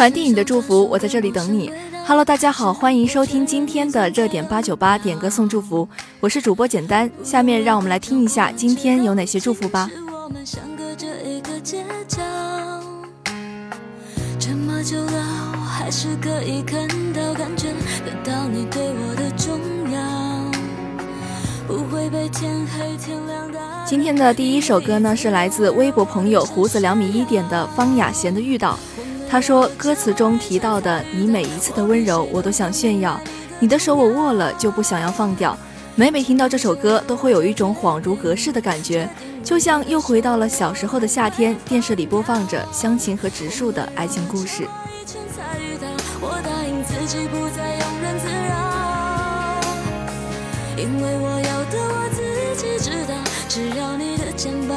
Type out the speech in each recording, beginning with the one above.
传递你的祝福，我在这里等你。Hello，大家好，欢迎收听今天的热点八九八点歌送祝福，我是主播简单。下面让我们来听一下今天有哪些祝福吧。这么久了，我还是可以看到、感觉得到你对我的重要，不会被天黑天亮的。今天的第一首歌呢，是来自微博朋友胡子两米一点的方雅贤的《遇到》。他说，歌词中提到的你每一次的温柔，我都想炫耀。你的手我握了就不想要放掉。每每听到这首歌，都会有一种恍如隔世的感觉。就像又回到了小时候的夏天，电视里播放着湘琴和植树的爱情故事。因为我要的我自己知道，只要你的肩膀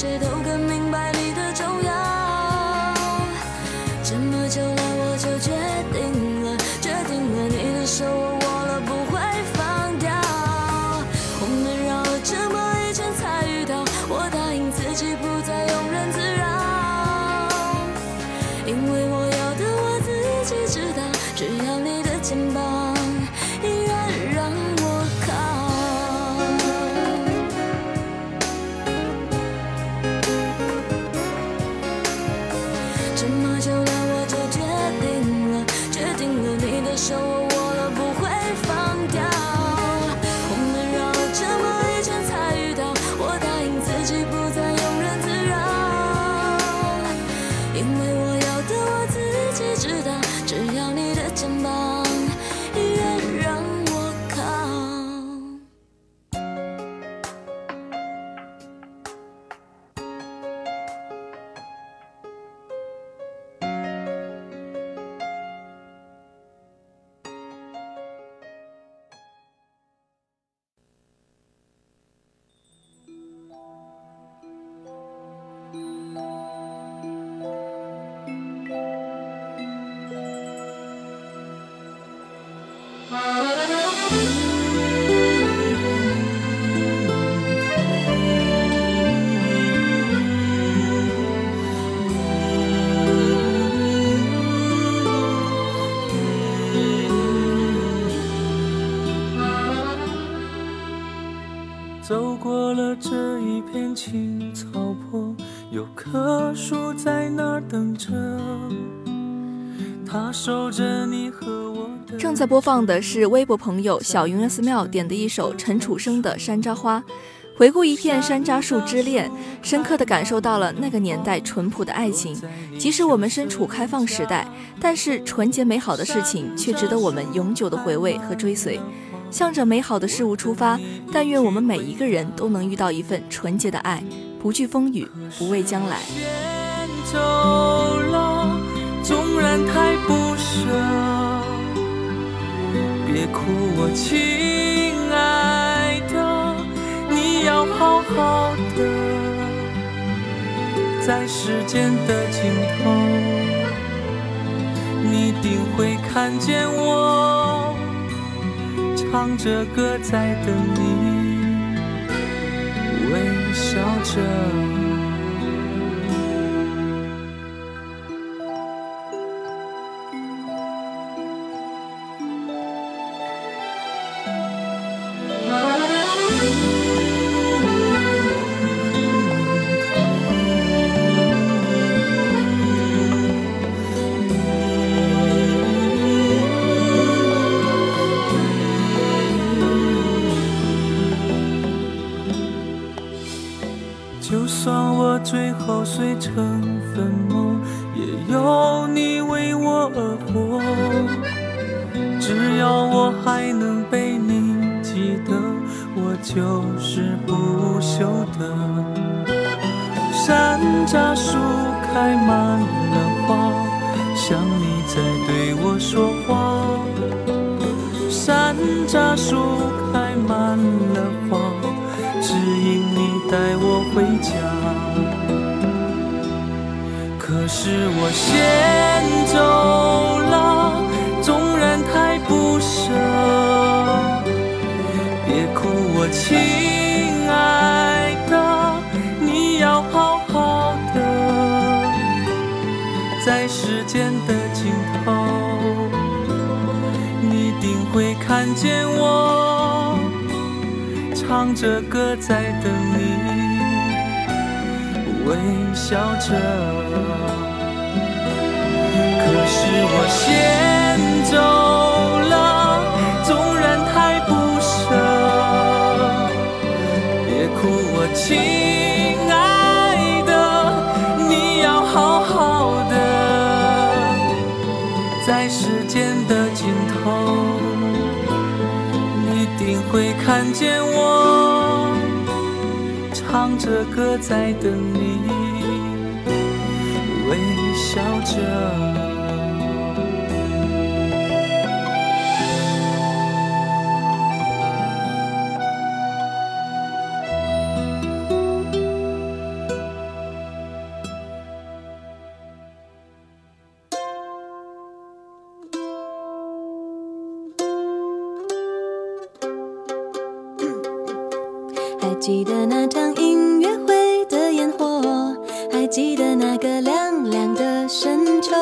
谁都更这么久这一片青草坡，有棵树在那儿等着。守着你和我。正在播放的是微博朋友小云寺庙点的一首陈楚生的《山楂花》。回顾一片山楂树之恋，深刻地感受到了那个年代淳朴的爱情。即使我们身处开放时代，但是纯洁美好的事情却值得我们永久的回味和追随。向着美好的事物出发，但愿我们每一个人都能遇到一份纯洁的爱，不惧风雨，不畏将来。纵然太不舍，别哭，我亲爱的，你要好好的，在时间的尽头，你定会看见我。唱着歌在等你，微笑着。最后碎成粉末，也有你为我而活。只要我还能被你记得，我就是不朽的。山楂树开满了花，像你在对我说话。山楂树开满了花，指引你带我回家。是我先走了，纵然太不舍。别哭，我亲爱的，你要好好的，在时间的尽头，你定会看见我，唱着歌在等你，微笑着。我先走了，纵然太不舍，别哭，我亲爱的，你要好好的，在时间的尽头，你定会看见我，唱着歌在等你，微笑着。深秋，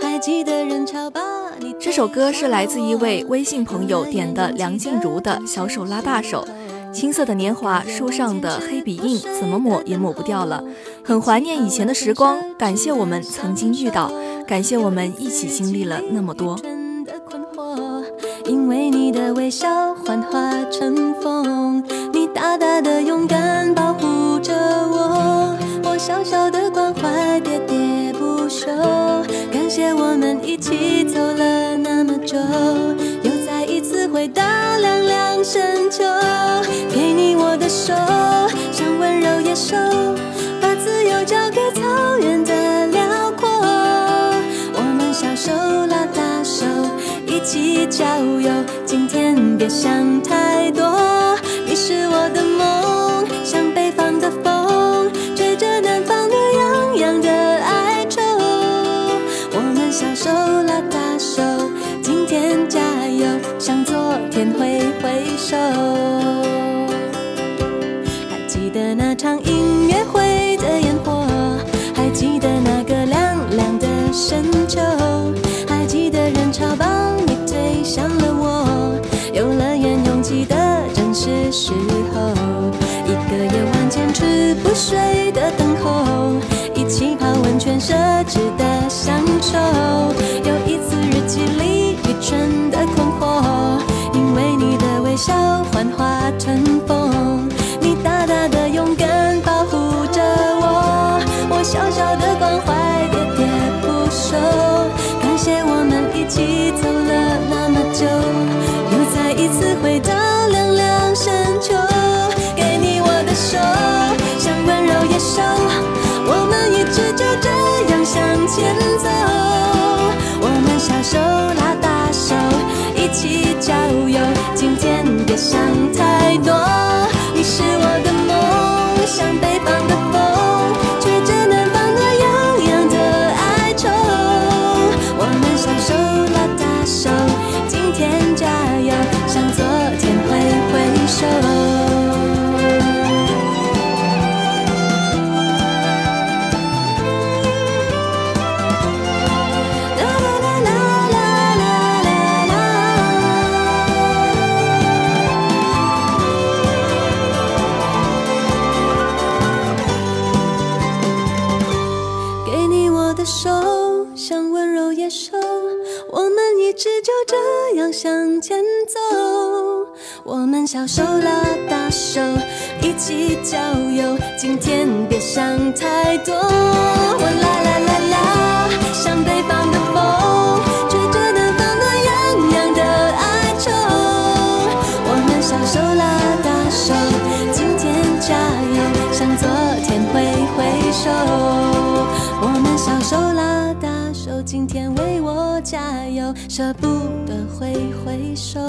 还记得人潮把你。这首歌是来自一位微信朋友点的梁静茹的《小手拉大手》，青涩的年华，书上的黑笔印，怎么抹也抹不掉了。很怀念以前的时光，感谢我们曾经遇到，感谢我们一起经历了那么多。因为你的微笑幻化成风，你大大的勇敢谢我们一起走了那么久，又再一次回到凉凉深秋。给你我的手，像温柔野兽，把自由交给草原的辽阔。我们小手拉大手。一起郊游，今天别想太多。不睡的等候，一起泡温泉奢侈的享受，有一次日记里愚蠢的困惑，因为你的微笑幻化成风，加油，向昨天挥挥手。我们小手拉大手，今天为我加油，舍不得挥挥手。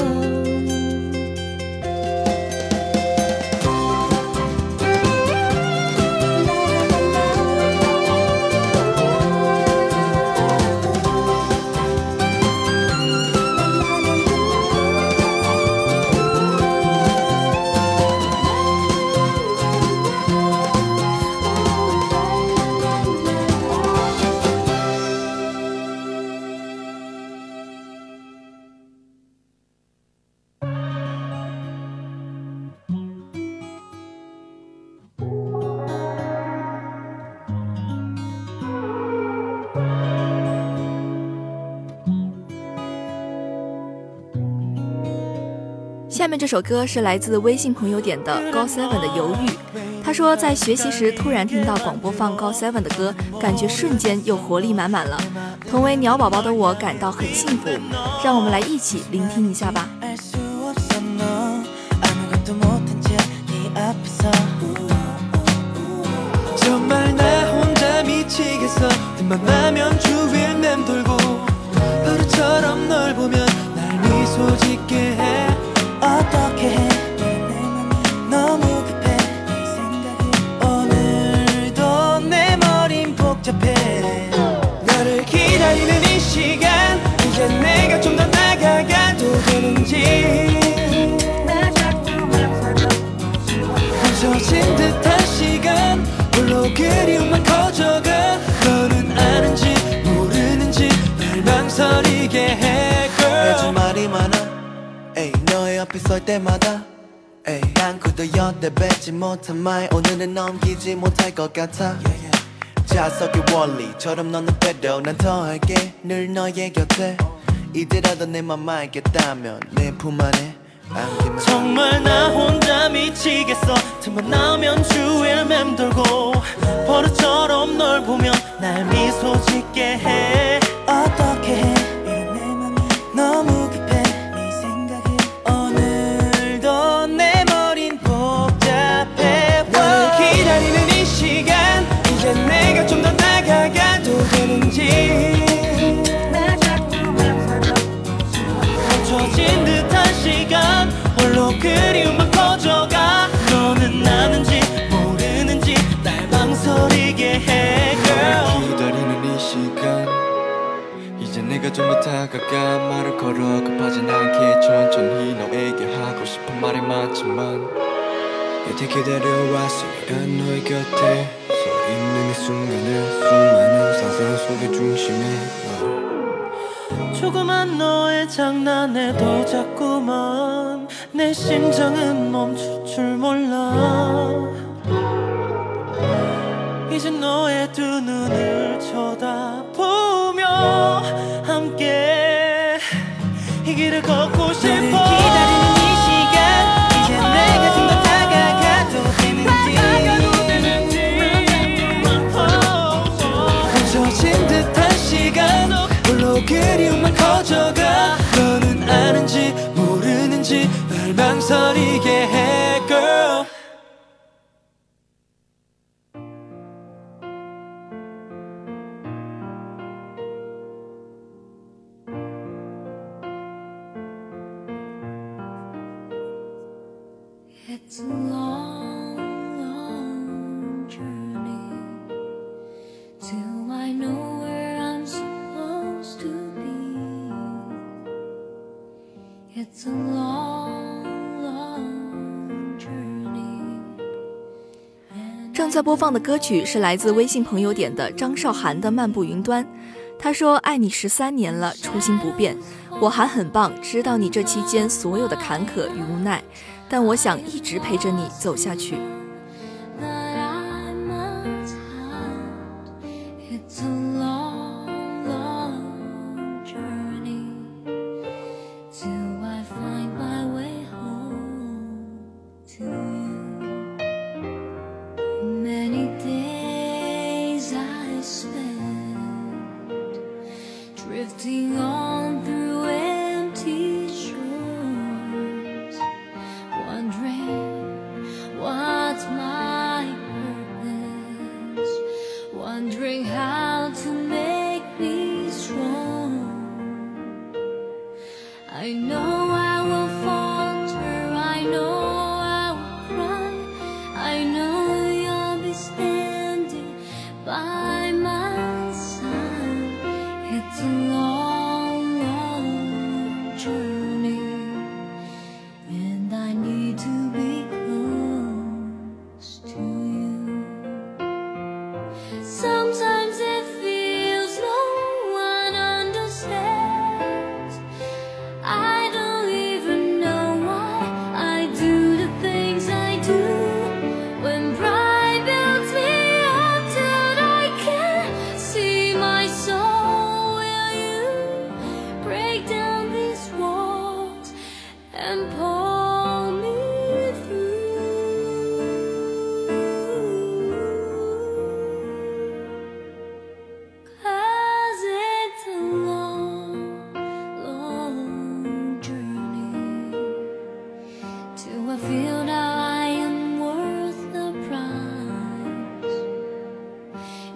下面这首歌是来自微信朋友点的高 seven 的犹豫。他说，在学习时突然听到广播放高 seven 的歌，感觉瞬间又活力满满了。同为鸟宝宝的我感到很幸福。让我们来一起聆听一下吧。 복잡해. 너를 기다리는 이 시간 이제 내가 좀 더 나아가도 되는지. 부서진 듯한 시간 홀로 그리움만 커져가. 너는 아는지 모르는지 날 망설이게 해 girl. 말이 많아. 에이 너의 앞에 설 때마다. 에이 난 그도 여태 뵙지 못한 말. 오늘은 넘기지 못할 것 같아. Yeah, yeah. 자석의 원리처럼 너는 빼도 난 더 할게. 늘 너의 곁에. 이대라도 내맘 알겠다면 내 품 안에 안기면 정말 나 혼자 미치겠어. 틈만 나오면 주위를 맴돌고 버릇처럼 널 보면 날 미소 짓게 해 기다려왔으니까 너의 곁에 서 있는 이 순간을 수많은 상상 속의 중심에 널 조그만 너의 장난에도 자꾸만 내 심장은 멈출 줄 몰라. 이제 너의 두 눈을 쳐다보며 함께 이 길을 걷고 서리게 해 girl It's long 在播放的歌曲是来自微信朋友点的张韶涵的《漫步云端》。他说：“爱你十三年了，初心不变。我还很棒，知道你这期间所有的坎坷与无奈，但我想一直陪着你走下去。”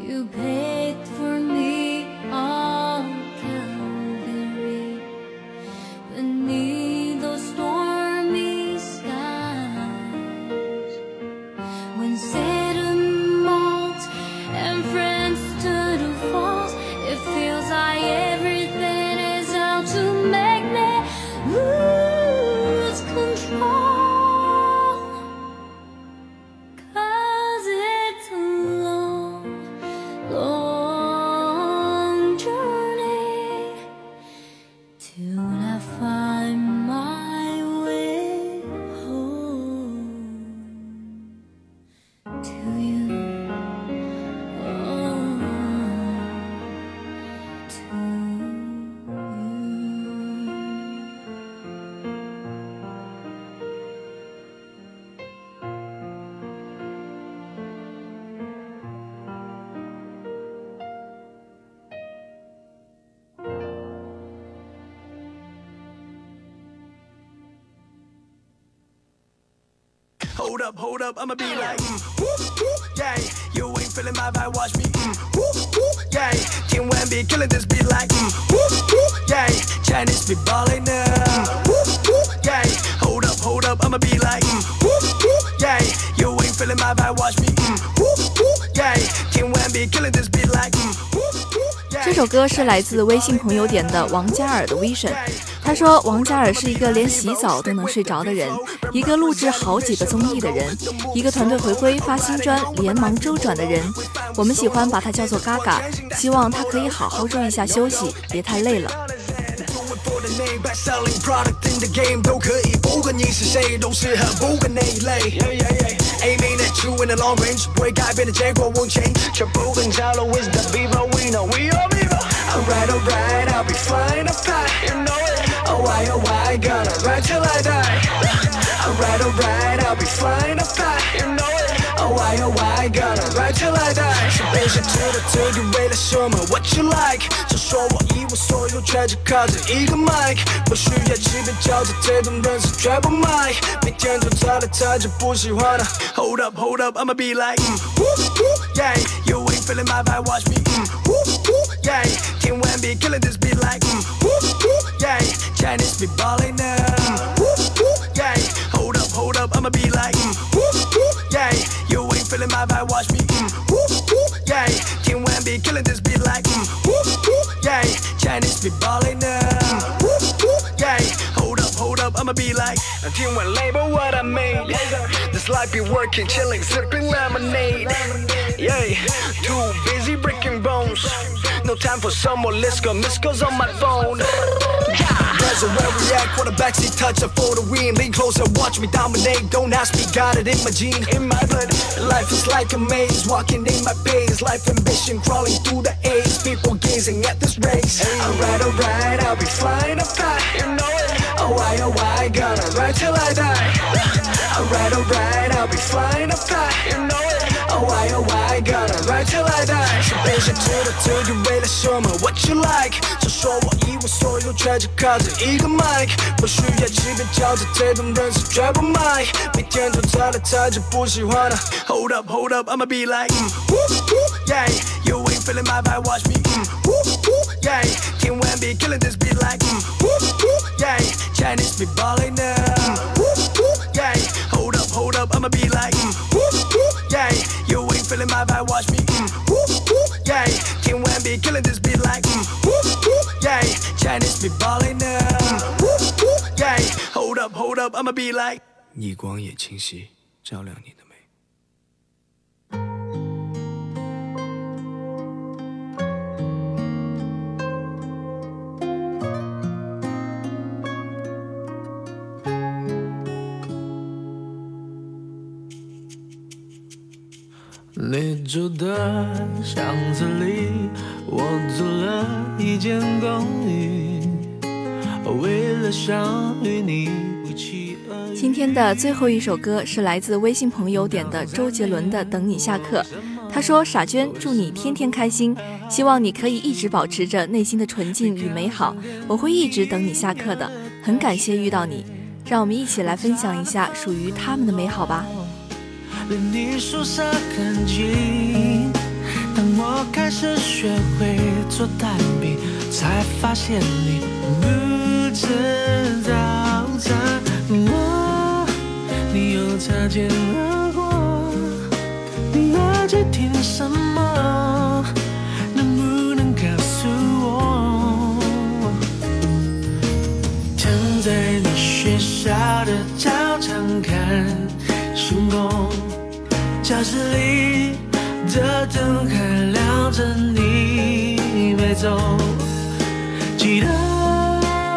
You pay. Hold up, hold up, I'ma be like, mm, woo, woo, yeah. You ain't feeling my vibe, watch me, mm, woo, woo, yeah. King Wan be killing this beat like, mm, woo, woo, yeah. Chinese be balling up, mm, woo, woo, yeah. Hold up, hold up, I'ma be like, mm, woo, woo, yeah. You ain't feeling my vibe, watch me, mm, woo, woo, yeah. King Wan be killing this beat like, mm, woo, woo, yeah. 这首歌是来自微信朋友点的王嘉尔的 Vision。他说，王嘉尔是一个连洗澡都能睡着的人，一个录制好几个综艺的人，一个团队回归发新专连忙周转的人。我们喜欢把他叫做嘎嘎，希望他可以好好注意一下休息，别太累了。Alright alright I'll be flying up high you know it. Oh why oh why gonna ride till I die Alright alright I'll be flying up high you know it Oh why oh why gonna ride till I die 是被谁知道自己为了什么 What you like 就说我一无所有却只靠着一个 mic 不需要欺骗交际这种人是绝不卖每天都查来查去不喜欢的 Hold up hold up I'ma be like mm, woo, woo, yeah You ain't feeling my vibe watch me mm, woo, woo, yeah King Wan be killing this beat like mm, woo, woo, yeah Chinese be balling up mm, woo, woo, yeah Hold up hold up I'ma be like mm, woo, woo, yeah You ain't feeling my vibe watch me mm, woo, woo, yeah. King Wan be killing this beat like mm, woo, woo, yeah. Chinese be balling up mm, woo, woo, yeah. Hold up hold up I'ma be like 听完 label what I made. This life be working chilling sipping lemonade. Yeah Too busy breaking bones. No time for some more go goes on my phone. There's a where we at, for the backseat touch up for the win. Lean closer, watch me dominate. Don't ask me, got it in my gene, in my blood. Life is like a maze, walking in my pace. Life ambition crawling through the A's. People gazing at this race. Alright, alright, I'll be flying up high. You know it. Oh why, oh why, gonna ride till I die. Alright, alright, I'll be flying up high. You know it. Oh why, oh why, gonna ride till I die. 是被谁知道自己为了什么？What you like？就说我一无所有，却只靠着一个 mic，不需要欺骗交际，这种人是绝不卖。每天都查来查去不喜欢的。Hold up, hold up, I'ma be like, mm, woo, woo, yeah. You ain't feeling my vibe, watch me, mm, woo, woo, yeah. King Wan be killing this beat like, mm, woo, woo, yeah. Chinese be balling up, mm, woo, woo, yeah. Hold up, hold up, I'ma be like, mm, woo, feeling my vibe, watch me, mm, woo, woo, yeah. King Wan be killing this beat like, mm, woo, woo, yeah. Chinese be balling up, mm, woo, woo, yeah. Hold up, hold up, I'ma be like. 逆光也清晰，照亮你的 你住的巷子里，我租了一间公寓，为了想与你一起而今天的最后一首歌是来自微信朋友点的周杰伦的《等你下课》。他说：“傻娟，祝你天天开心，希望你可以一直保持着内心的纯净与美好。我会一直等你下课的，很感谢遇到你。让我们一起来分享一下属于他们的美好吧。你树上痕迹。当我开始学会做蛋饼，才发现你不知道在我，你又擦肩而过，你耳机听什么？教室里。的灯还亮着，你没走。记得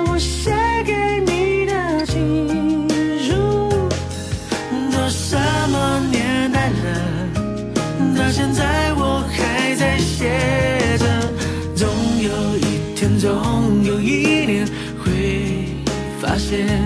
我写给你的情书，都什么年代了？到现在我还在写着。总有一天，总有一年，会发现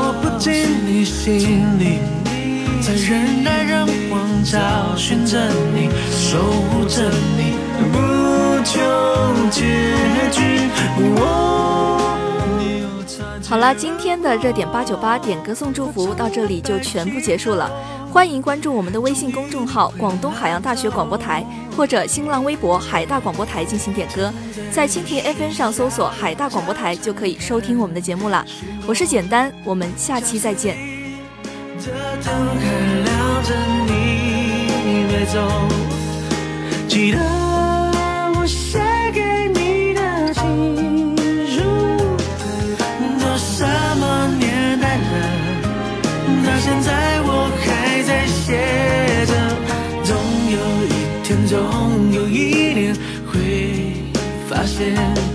进你心里，在人来人往找寻着你，守护着你，不求结局。好了，今天的热点八九八点歌送祝福到这里就全部结束了。欢迎关注我们的微信公众号“广东海洋大学广播台”或者新浪微博“海大广播台”进行点歌，在蜻蜓 FM 上搜索“海大广播台”就可以收听我们的节目了。我是简单，我们下期再见。记得 I should